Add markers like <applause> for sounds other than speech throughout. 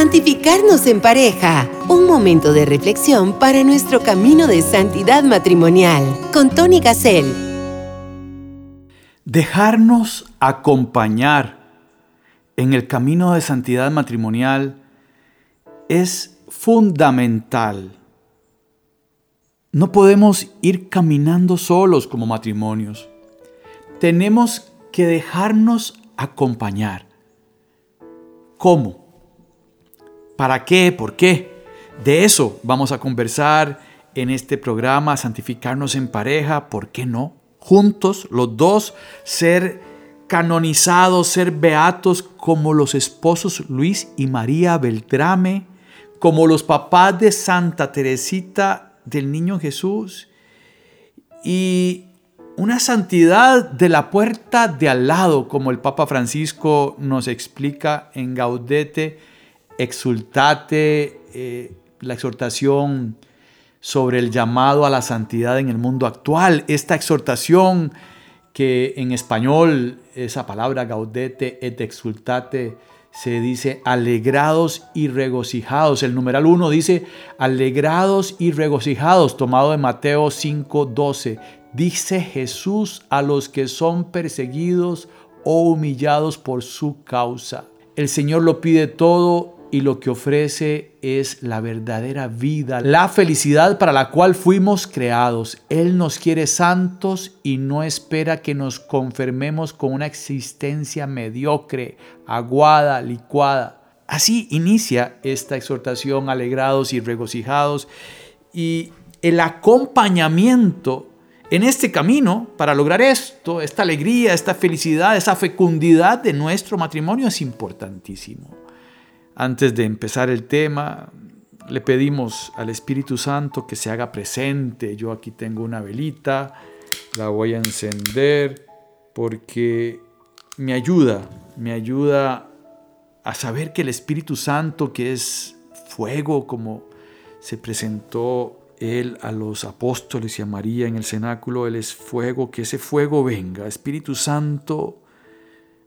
Santificarnos en pareja. Un momento de reflexión para nuestro camino de santidad matrimonial. Con Tony Gassel. Dejarnos acompañar en el camino de santidad matrimonial es fundamental. No podemos ir caminando solos como matrimonios. Tenemos que dejarnos acompañar. ¿Cómo? ¿Para qué? ¿Por qué? De eso vamos a conversar en este programa, santificarnos en pareja, ¿por qué no? Juntos, los dos, ser canonizados, ser beatos como los esposos Luis y María Beltrame, como los papás de Santa Teresita del Niño Jesús y una santidad de la puerta de al lado, como el Papa Francisco nos explica en Gaudete exultate, eh, la exhortación sobre el llamado a la santidad en el mundo actual. Esta exhortación que en español, esa palabra gaudete et exultate, se dice alegrados y regocijados. El numeral 1 dice alegrados y regocijados, tomado de Mateo 5:12. Dice Jesús a los que son perseguidos o humillados por su causa. El Señor lo pide todo y lo que ofrece es la verdadera vida, la felicidad para la cual fuimos creados. Él nos quiere santos y no espera que nos confermemos con una existencia mediocre, aguada, licuada. Así inicia esta exhortación, alegrados y regocijados, y el acompañamiento en este camino para lograr esto, esta alegría, esta felicidad, esa fecundidad de nuestro matrimonio es importantísimo. Antes de empezar el tema, le pedimos al Espíritu Santo que se haga presente. Yo aquí tengo una velita, la voy a encender porque me ayuda, me ayuda a saber que el Espíritu Santo, que es fuego, como se presentó él a los apóstoles y a María en el cenáculo, Él es fuego, que ese fuego venga. Espíritu Santo,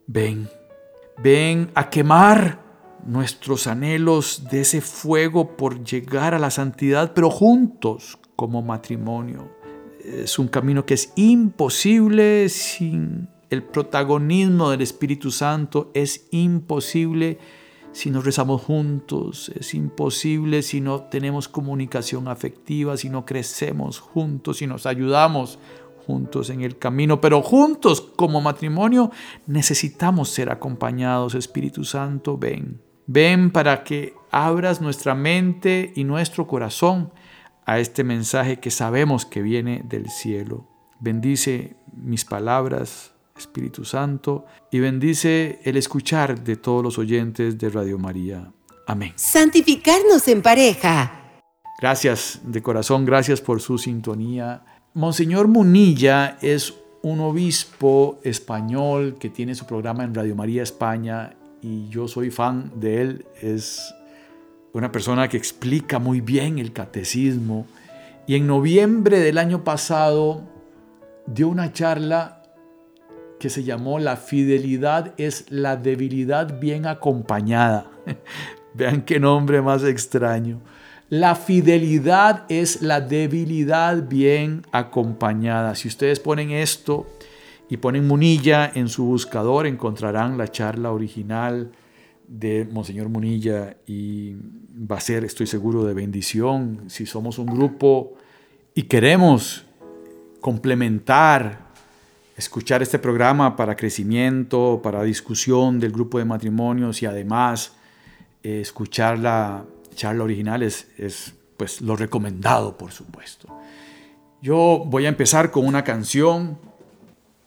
ven, ven a quemar nuestros anhelos de ese fuego por llegar a la santidad, pero juntos como matrimonio. Es un camino que es imposible sin el protagonismo del Espíritu Santo, es imposible si no rezamos juntos, es imposible si no tenemos comunicación afectiva, si no crecemos juntos, si nos ayudamos juntos en el camino, pero juntos como matrimonio necesitamos ser acompañados. Espíritu Santo, ven. Ven para que abras nuestra mente y nuestro corazón a este mensaje que sabemos que viene del cielo. Bendice mis palabras, Espíritu Santo, y bendice el escuchar de todos los oyentes de Radio María. Amén. Santificarnos en pareja. Gracias de corazón, gracias por su sintonía. Monseñor Munilla es un obispo español que tiene su programa en Radio María España y yo soy fan de él. Es una persona que explica muy bien el catecismo. Y en noviembre del año pasado dio una charla que se llamó La fidelidad es la debilidad bien acompañada. <laughs> Vean qué nombre más extraño. La fidelidad es la debilidad bien acompañada. Si ustedes ponen esto y ponen Munilla en su buscador, encontrarán la charla original de Monseñor Munilla y va a ser, estoy seguro, de bendición si somos un grupo y queremos complementar, escuchar este programa para crecimiento, para discusión del grupo de matrimonios y además eh, escuchar la charla original es, es pues lo recomendado, por supuesto. Yo voy a empezar con una canción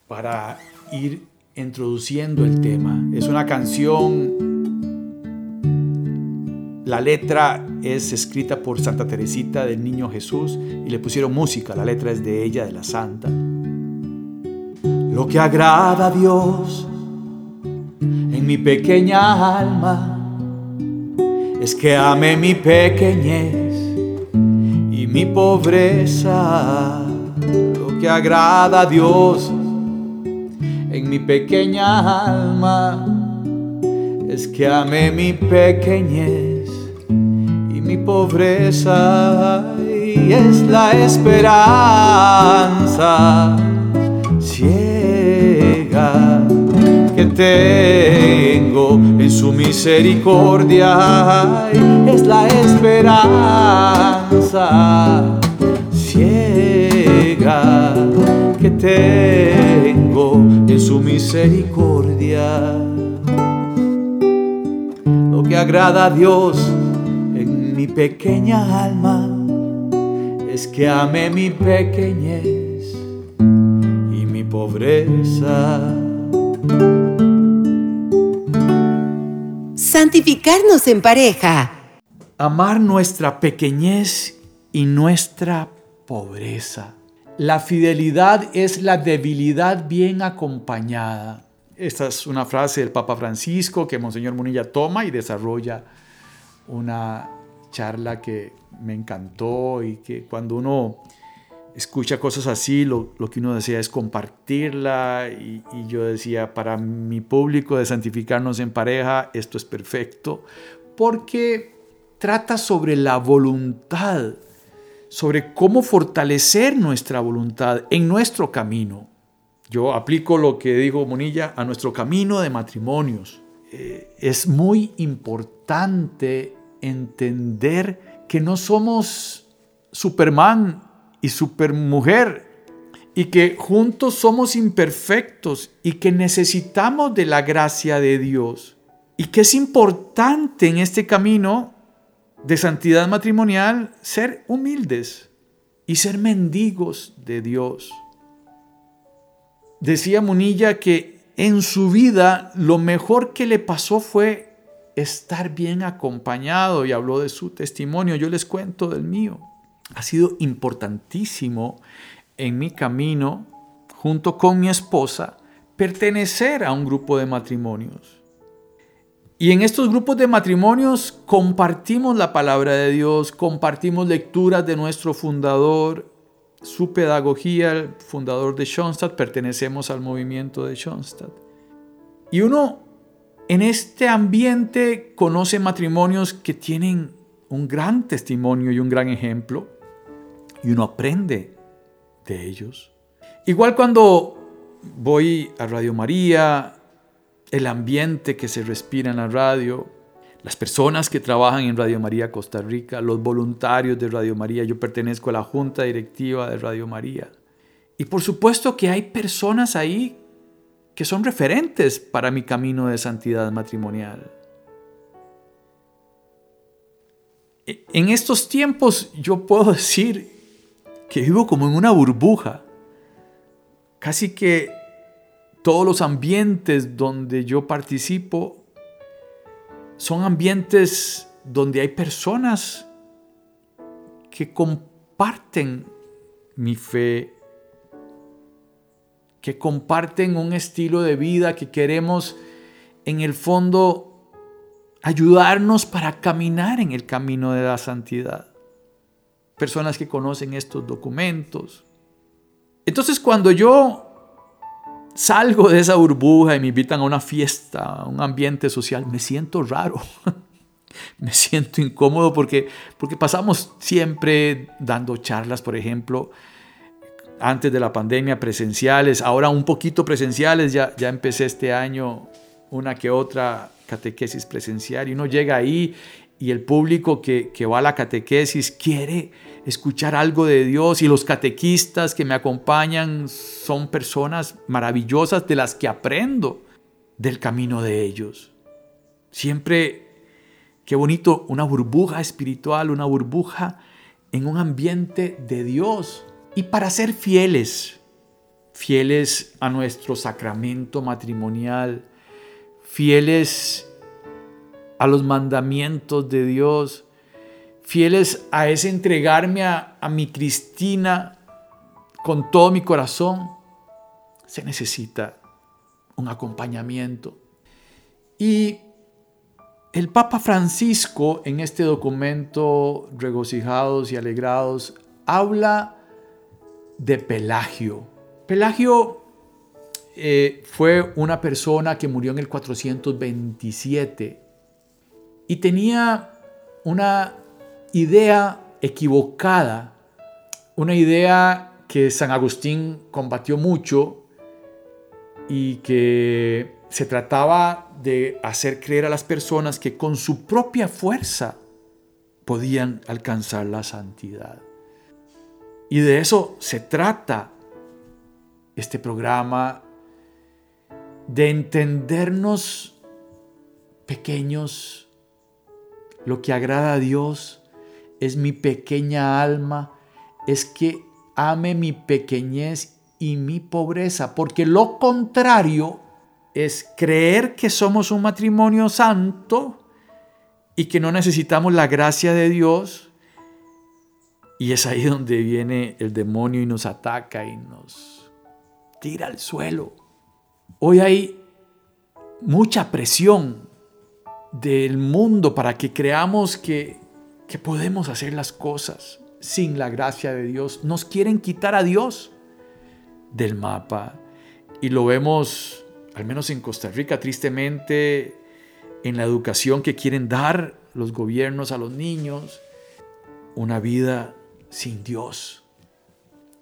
para ir introduciendo el tema. Es una canción, la letra es escrita por Santa Teresita del Niño Jesús y le pusieron música, la letra es de ella, de la Santa. Lo que agrada a Dios en mi pequeña alma es que ame mi pequeñez y mi pobreza. Lo que agrada a Dios en mi pequeña alma. Es que amé mi pequeñez mi pobreza y es la esperanza ciega que tengo en su misericordia. Es la esperanza ciega que tengo en su misericordia. Lo que agrada a Dios en mi pequeña alma es que ame mi pequeñez y mi pobreza. Santificarnos en pareja. Amar nuestra pequeñez y nuestra pobreza. La fidelidad es la debilidad bien acompañada. Esta es una frase del Papa Francisco que Monseñor Munilla toma y desarrolla una charla que me encantó y que cuando uno escucha cosas así, lo, que uno desea es compartirla y, y, yo decía, para mi público de santificarnos en pareja, esto es perfecto, porque trata sobre la voluntad sobre cómo fortalecer nuestra voluntad en nuestro camino. Yo aplico lo que dijo Monilla a nuestro camino de matrimonios. Eh, es muy importante entender que no somos Superman y Supermujer y que juntos somos imperfectos y que necesitamos de la gracia de Dios y que es importante en este camino de santidad matrimonial ser humildes y ser mendigos de Dios. Decía Munilla que en su vida lo mejor que le pasó fue estar bien acompañado y habló de su testimonio. Yo les cuento del mío. Ha sido importantísimo en mi camino, junto con mi esposa, pertenecer a un grupo de matrimonios. Y en estos grupos de matrimonios compartimos la palabra de Dios, compartimos lecturas de nuestro fundador, su pedagogía, el fundador de Schoenstatt, pertenecemos al movimiento de Schoenstatt. Y uno en este ambiente conoce matrimonios que tienen un gran testimonio y un gran ejemplo, y uno aprende de ellos. Igual cuando voy a Radio María, el ambiente que se respira en la radio, las personas que trabajan en Radio María Costa Rica, los voluntarios de Radio María. Yo pertenezco a la junta directiva de Radio María. Y por supuesto que hay personas ahí que son referentes para mi camino de santidad matrimonial. E, en estos tiempos yo puedo decir que vivo como en una burbuja. Casi que todos los ambientes donde yo participo son ambientes donde hay personas que comparten mi fe, que comparten un estilo de vida que queremos en el fondo ayudarnos para caminar en el camino de la santidad. Personas que conocen estos documentos. Entonces cuando yo salgo de esa burbuja y me invitan a una fiesta, a un ambiente social, me siento raro. <laughs> me siento incómodo porque, porque pasamos siempre dando charlas, por ejemplo, antes de la pandemia presenciales, ahora un poquito presenciales, ya, ya empecé este año una que otra catequesis presencial y uno llega ahí y el público que, que va a la catequesis quiere escuchar algo de Dios y los catequistas que me acompañan son personas maravillosas de las que aprendo del camino de ellos. Siempre, qué bonito, una burbuja espiritual, una burbuja en un ambiente de Dios. Y para ser fieles, fieles a nuestro sacramento matrimonial, fieles a los mandamientos de Dios, fieles a ese entregarme a, mi Cristina con todo mi corazón, se necesita un acompañamiento. Y el Papa Francisco en este documento, Regocijados y Alegrados, habla de Pelagio. Pelagio eh, fue una persona que murió en el 427 y tenía una idea equivocada, una idea que San Agustín combatió mucho y que se trataba de hacer creer a las personas que con su propia fuerza podían alcanzar la santidad. Y de eso se trata este programa, de entendernos pequeños. Lo que agrada a Dios es mi pequeña alma, es que ame mi pequeñez y mi pobreza, porque lo contrario es creer que somos un matrimonio santo y que no necesitamos la gracia de Dios. Y es ahí donde viene el demonio y nos ataca y nos tira al suelo. Hoy hay mucha presión del mundo para que creamos que, que podemos hacer las cosas sin la gracia de Dios. Nos quieren quitar a Dios del mapa. Y lo vemos, al menos en Costa Rica, tristemente, en la educación que quieren dar los gobiernos a los niños. Una vida sin Dios.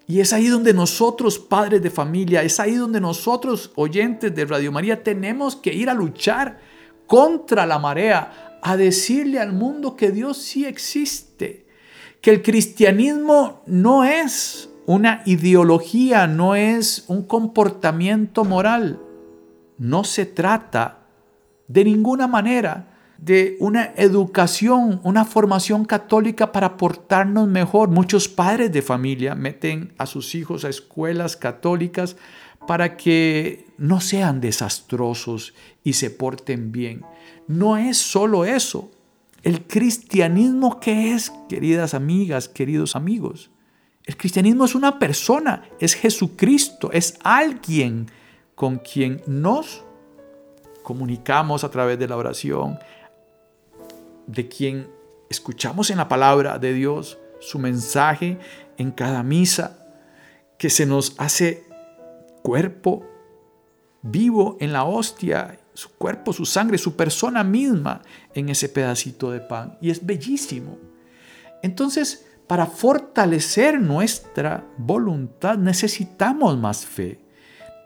Y es ahí donde nosotros, padres de familia, es ahí donde nosotros, oyentes de Radio María, tenemos que ir a luchar contra la marea, a decirle al mundo que Dios sí existe, que el cristianismo no es una ideología, no es un comportamiento moral. No se trata de ninguna manera de una educación, una formación católica para portarnos mejor. Muchos padres de familia meten a sus hijos a escuelas católicas para que no sean desastrosos y se porten bien. No es solo eso. El cristianismo, ¿qué es, queridas amigas, queridos amigos? El cristianismo es una persona, es Jesucristo, es alguien con quien nos comunicamos a través de la oración, de quien escuchamos en la palabra de Dios su mensaje en cada misa, que se nos hace cuerpo vivo en la hostia, su cuerpo, su sangre, su persona misma en ese pedacito de pan. Y es bellísimo. Entonces, para fortalecer nuestra voluntad necesitamos más fe.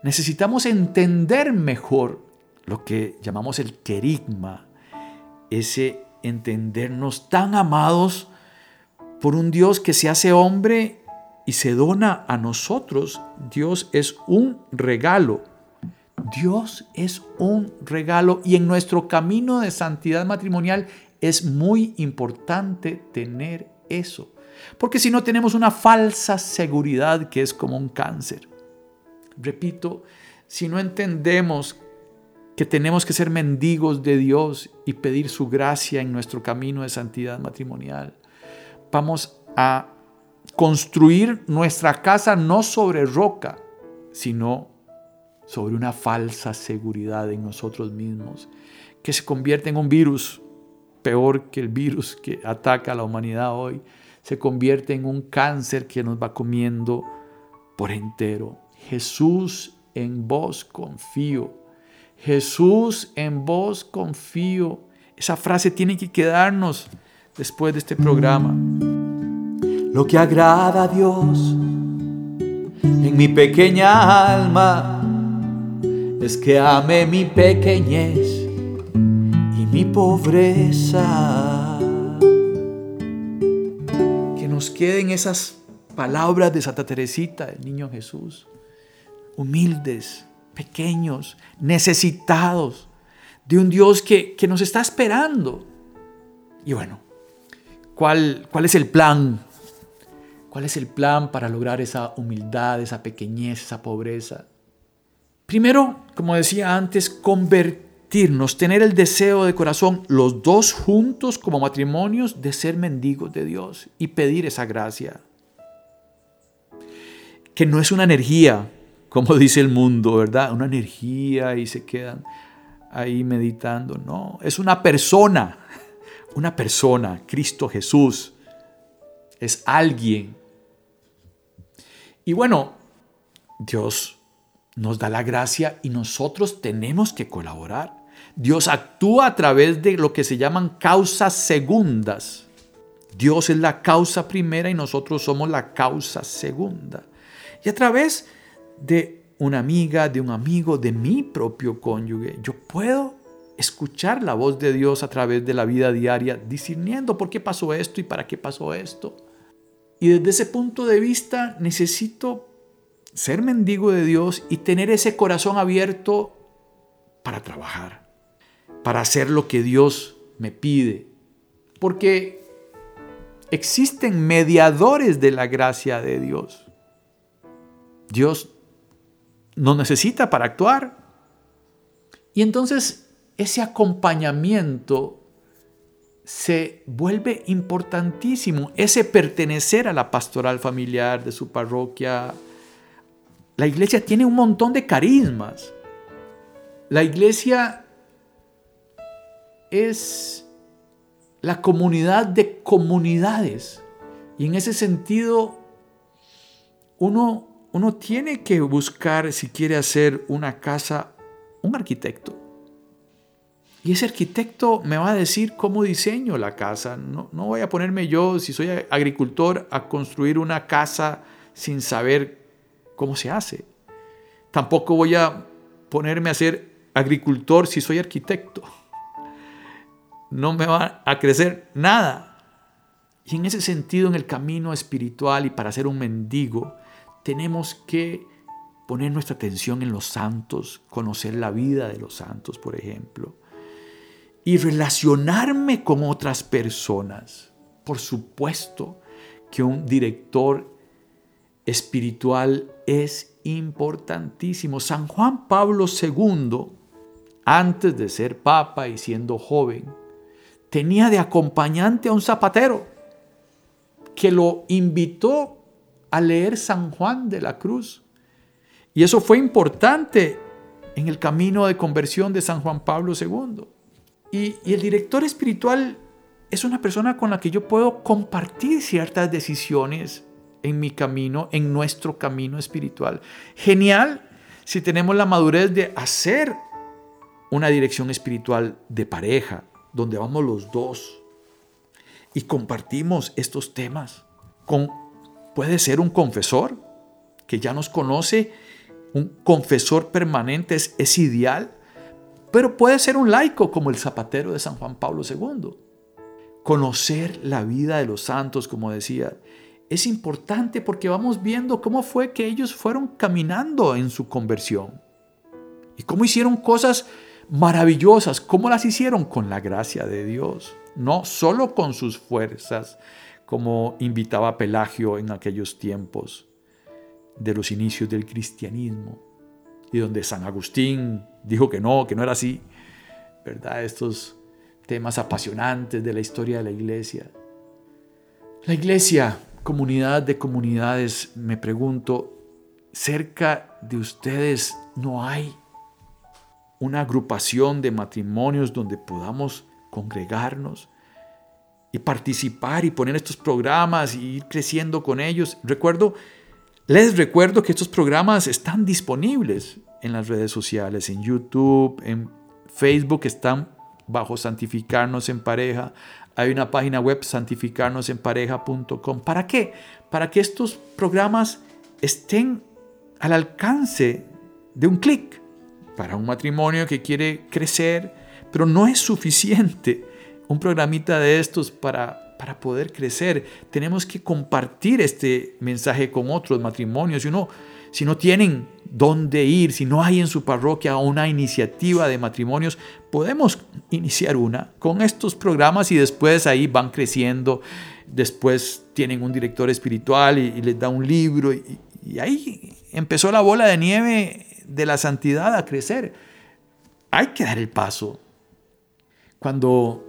Necesitamos entender mejor lo que llamamos el querigma, ese entendernos tan amados por un Dios que se hace hombre y se dona a nosotros. Dios es un regalo. Dios es un regalo y en nuestro camino de santidad matrimonial es muy importante tener eso. Porque si no tenemos una falsa seguridad que es como un cáncer. Repito, si no entendemos que tenemos que ser mendigos de Dios y pedir su gracia en nuestro camino de santidad matrimonial. Vamos a construir nuestra casa no sobre roca, sino sobre una falsa seguridad en nosotros mismos, que se convierte en un virus, peor que el virus que ataca a la humanidad hoy, se convierte en un cáncer que nos va comiendo por entero. Jesús, en vos confío Jesús, en vos confío. Esa frase tiene que quedarnos después de este programa. Lo que agrada a Dios en mi pequeña alma es que ame mi pequeñez y mi pobreza. Que nos queden esas palabras de Santa Teresita, el niño Jesús, humildes, pequeños, necesitados, de un Dios que, nos está esperando. Y bueno, ¿cuál, ¿cuál es el plan? ¿Cuál es el plan para lograr esa humildad, esa pequeñez, esa pobreza? Primero, como decía antes, convertirnos, tener el deseo de corazón, los dos juntos como matrimonios, de ser mendigos de Dios y pedir esa gracia. Que no es una energía, como <laughs> dice el mundo, ¿verdad? Una energía y se quedan ahí meditando. No, es una persona, <laughs> una persona, Cristo Jesús. Es alguien. Y bueno, Dios nos da la gracia y nosotros tenemos que colaborar. Dios actúa a través de lo que se llaman causas segundas. Dios es la causa primera y nosotros somos la causa segunda. Y a través de una amiga, de un amigo, de mi propio cónyuge, yo puedo escuchar la voz de Dios a través de la vida diaria, discerniendo por qué pasó esto y para qué pasó esto. Y desde ese punto de vista necesito ser mendigo de Dios y tener ese corazón abierto para trabajar, para hacer lo que Dios me pide. Porque existen mediadores de la gracia de Dios. Dios no necesita para actuar. Y entonces ese acompañamiento se vuelve importantísimo, ese pertenecer a la pastoral familiar de su parroquia. La iglesia tiene un montón de carismas. La iglesia es la comunidad de comunidades. Y en ese sentido, uno, uno tiene que buscar, si quiere hacer una casa, un arquitecto. Y ese arquitecto me va a decir cómo diseño la casa. No, no voy a ponerme yo, si soy agricultor, a construir una casa sin saber cómo se hace. Tampoco voy a ponerme a ser agricultor si soy arquitecto. No me va a crecer nada. Y en ese sentido, en el camino espiritual y para ser un mendigo, tenemos que poner nuestra atención en los santos, conocer la vida de los santos, por ejemplo y relacionarme con otras personas. Por supuesto que un director espiritual es importantísimo. San Juan Pablo II, antes de ser papa y siendo joven, tenía de acompañante a un zapatero que lo invitó a leer San Juan de la Cruz. Y eso fue importante en el camino de conversión de San Juan Pablo II. Y, el director espiritual es una persona con la que yo puedo compartir ciertas decisiones en mi camino, en nuestro camino espiritual. Genial si tenemos la madurez de hacer una dirección espiritual de pareja, donde vamos los dos y compartimos estos temas. Con, puede ser un confesor que ya nos conoce, un confesor permanente es, es ideal pero puede ser un laico como el zapatero de San Juan Pablo II. Conocer la vida de los santos, como decía, es importante porque vamos viendo cómo fue que ellos fueron caminando en su conversión. Y cómo hicieron cosas maravillosas, cómo las hicieron con la gracia de Dios, no solo con sus fuerzas, como invitaba Pelagio en aquellos tiempos de los inicios del cristianismo, y donde San Agustín dijo que no, que no era así, ¿verdad? Estos temas apasionantes de la historia de la iglesia. La iglesia, comunidad de comunidades, me pregunto, cerca de ustedes no hay una agrupación de matrimonios donde podamos congregarnos y participar y poner estos programas y ir creciendo con ellos. Recuerdo les recuerdo que estos programas están disponibles en las redes sociales, en YouTube, en Facebook, están bajo Santificarnos en Pareja. Hay una página web santificarnosenpareja.com. ¿Para qué? Para que estos programas estén al alcance de un clic para un matrimonio que quiere crecer, pero no es suficiente un programita de estos para para poder crecer. Tenemos que compartir este mensaje con otros matrimonios. Si no, si no tienen dónde ir, si no hay en su parroquia una iniciativa de matrimonios, podemos iniciar una con estos programas y después ahí van creciendo. Después tienen un director espiritual y, les da un libro y, y ahí empezó la bola de nieve de la santidad a crecer. Hay que dar el paso. Cuando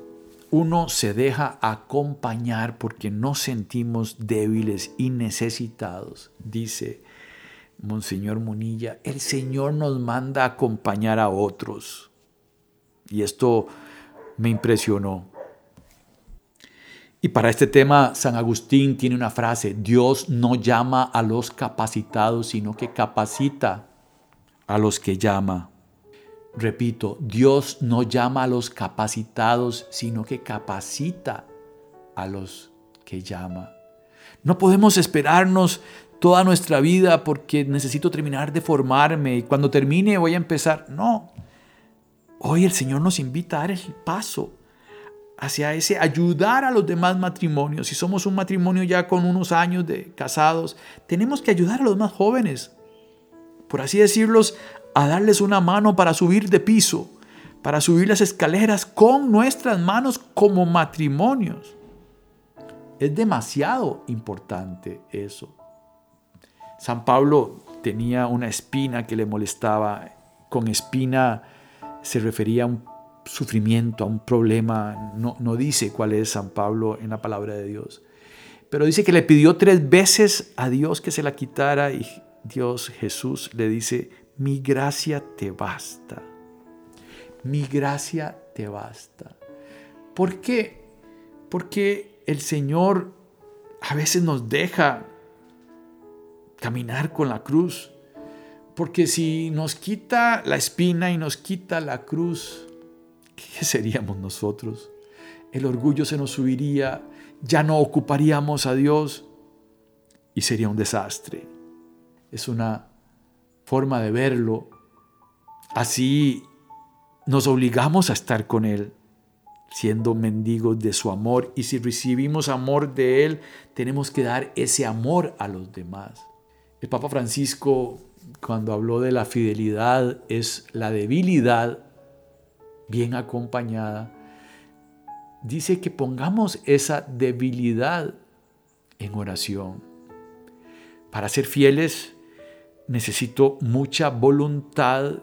uno se deja acompañar porque nos sentimos débiles y necesitados, dice Monseñor Munilla, el Señor nos manda a acompañar a otros. Y esto me impresionó. Y para este tema, San Agustín tiene una frase, Dios no llama a los capacitados, sino que capacita a los que llama. Repito, Dios no llama a los capacitados, sino que capacita a los que llama. No podemos esperarnos toda nuestra vida porque necesito terminar de formarme y cuando termine voy a empezar. No. Hoy el Señor nos invita a dar el paso hacia ese ayudar a los demás matrimonios. Si somos un matrimonio ya con unos años de casados, tenemos que ayudar a los más jóvenes, por así decirlos, a darles una mano para subir de piso, para subir las escaleras con nuestras manos como matrimonios. Es demasiado importante eso. San Pablo tenía una espina que le molestaba. Con espina se refería a un sufrimiento, a un problema. No, no dice cuál es San Pablo en la palabra de Dios. Pero dice que le pidió tres veces a Dios que se la quitara y Dios Jesús le dice, mi gracia te basta. Mi gracia te basta. ¿Por qué? Porque el Señor a veces nos deja caminar con la cruz. Porque si nos quita la espina y nos quita la cruz, ¿qué seríamos nosotros? El orgullo se nos subiría, ya no ocuparíamos a Dios y sería un desastre. Es una forma de verlo. Así nos obligamos a estar con Él, siendo mendigos de su amor. Y si recibimos amor de Él, tenemos que dar ese amor a los demás. El Papa Francisco, cuando habló de la fidelidad, es la debilidad bien acompañada. Dice que pongamos esa debilidad en oración. Para ser fieles necesito mucha voluntad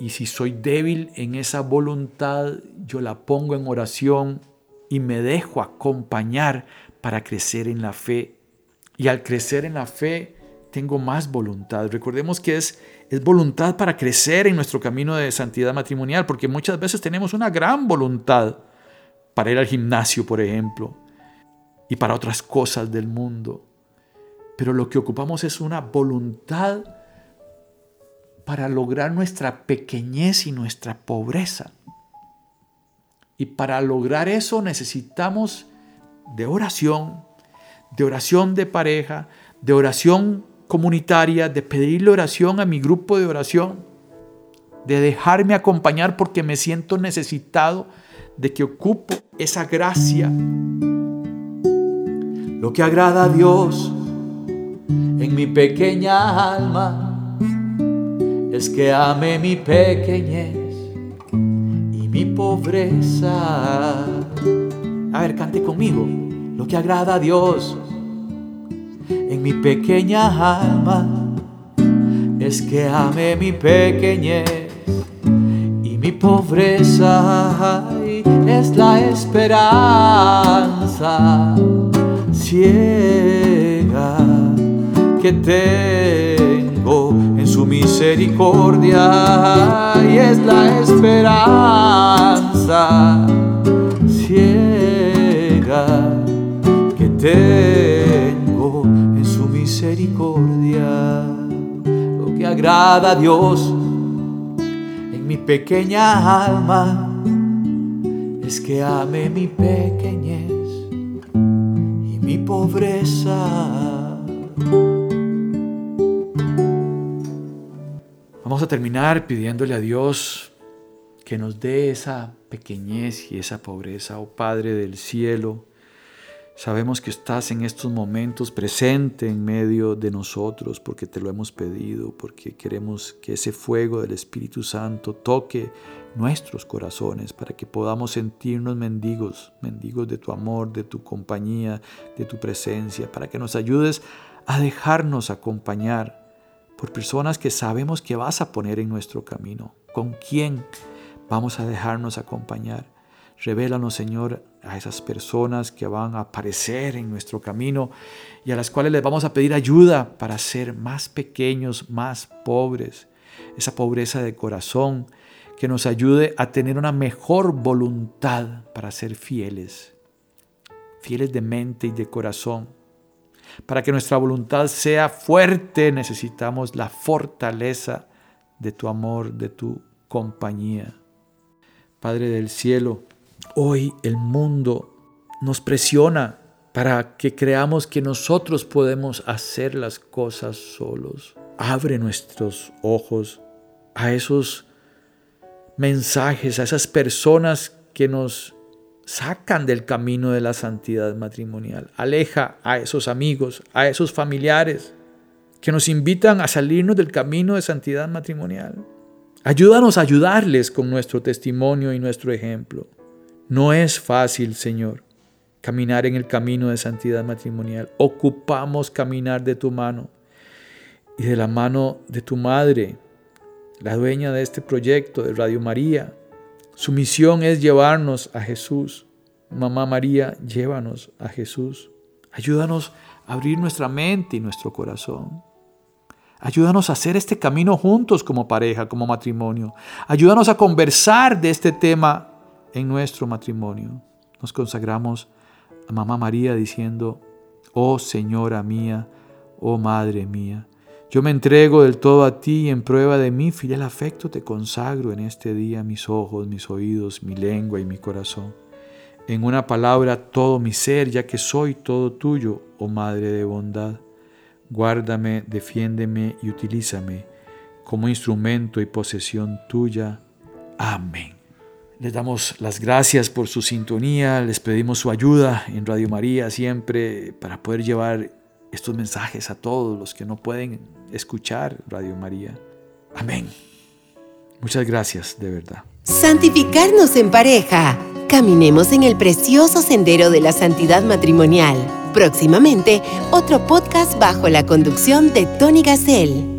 y si soy débil en esa voluntad, yo la pongo en oración y me dejo acompañar para crecer en la fe. Y al crecer en la fe, tengo más voluntad. Recordemos que es, es voluntad para crecer en nuestro camino de santidad matrimonial, porque muchas veces tenemos una gran voluntad para ir al gimnasio, por ejemplo, y para otras cosas del mundo. Pero lo que ocupamos es una voluntad para lograr nuestra pequeñez y nuestra pobreza. Y para lograr eso necesitamos de oración, de oración de pareja, de oración comunitaria, de pedirle oración a mi grupo de oración, de dejarme acompañar porque me siento necesitado, de que ocupo esa gracia. Lo que agrada a Dios en mi pequeña alma es que ame mi pequeñez y mi pobreza. A ver, cante conmigo. Lo que agrada a Dios en mi pequeña alma. Es que ame mi pequeñez y mi pobreza. Es la esperanza ciega que tengo en su misericordia. Y es la esperanza ciega que tengo misericordia, lo que agrada a Dios en mi pequeña alma es que ame mi pequeñez y mi pobreza. Vamos a terminar pidiéndole a Dios que nos dé esa pequeñez y esa pobreza, oh Padre del cielo Sabemos que estás en estos momentos presente en medio de nosotros porque te lo hemos pedido, porque queremos que ese fuego del Espíritu Santo toque nuestros corazones para que podamos sentirnos mendigos, mendigos de tu amor, de tu compañía, de tu presencia, para que nos ayudes a dejarnos acompañar por personas que sabemos que vas a poner en nuestro camino. ¿Con quién vamos a dejarnos acompañar? Revélanos, Señor, a esas personas que van a aparecer en nuestro camino y a las cuales les vamos a pedir ayuda para ser más pequeños, más pobres. Esa pobreza de corazón que nos ayude a tener una mejor voluntad para ser fieles. Fieles de mente y de corazón. Para que nuestra voluntad sea fuerte necesitamos la fortaleza de tu amor, de tu compañía. Padre del cielo, Hoy el mundo nos presiona para que creamos que nosotros podemos hacer las cosas solos. Abre nuestros ojos a esos mensajes, a esas personas que nos sacan del camino de la santidad matrimonial. Aleja a esos amigos, a esos familiares que nos invitan a salirnos del camino de santidad matrimonial. Ayúdanos a ayudarles con nuestro testimonio y nuestro ejemplo. No es fácil, Señor, caminar en el camino de santidad matrimonial. Ocupamos caminar de tu mano y de la mano de tu madre, la dueña de este proyecto de Radio María. Su misión es llevarnos a Jesús. Mamá María, llévanos a Jesús. Ayúdanos a abrir nuestra mente y nuestro corazón. Ayúdanos a hacer este camino juntos como pareja, como matrimonio. Ayúdanos a conversar de este tema en nuestro matrimonio. Nos consagramos a Mamá María diciendo, oh Señora mía, oh Madre mía, yo me entrego del todo a ti y en prueba de mi fiel afecto te consagro en este día mis ojos, mis oídos, mi lengua y mi corazón. En una palabra, todo mi ser, ya que soy todo tuyo, oh Madre de bondad. Guárdame, defiéndeme y utilízame como instrumento y posesión tuya. Amén. Les damos las gracias por su sintonía, les pedimos su ayuda en Radio María siempre para poder llevar estos mensajes a todos los que no pueden escuchar Radio María. Amén. Muchas gracias, de verdad. Santificarnos en pareja. Caminemos en el precioso sendero de la santidad matrimonial. Próximamente, otro podcast bajo la conducción de Tony Gassel.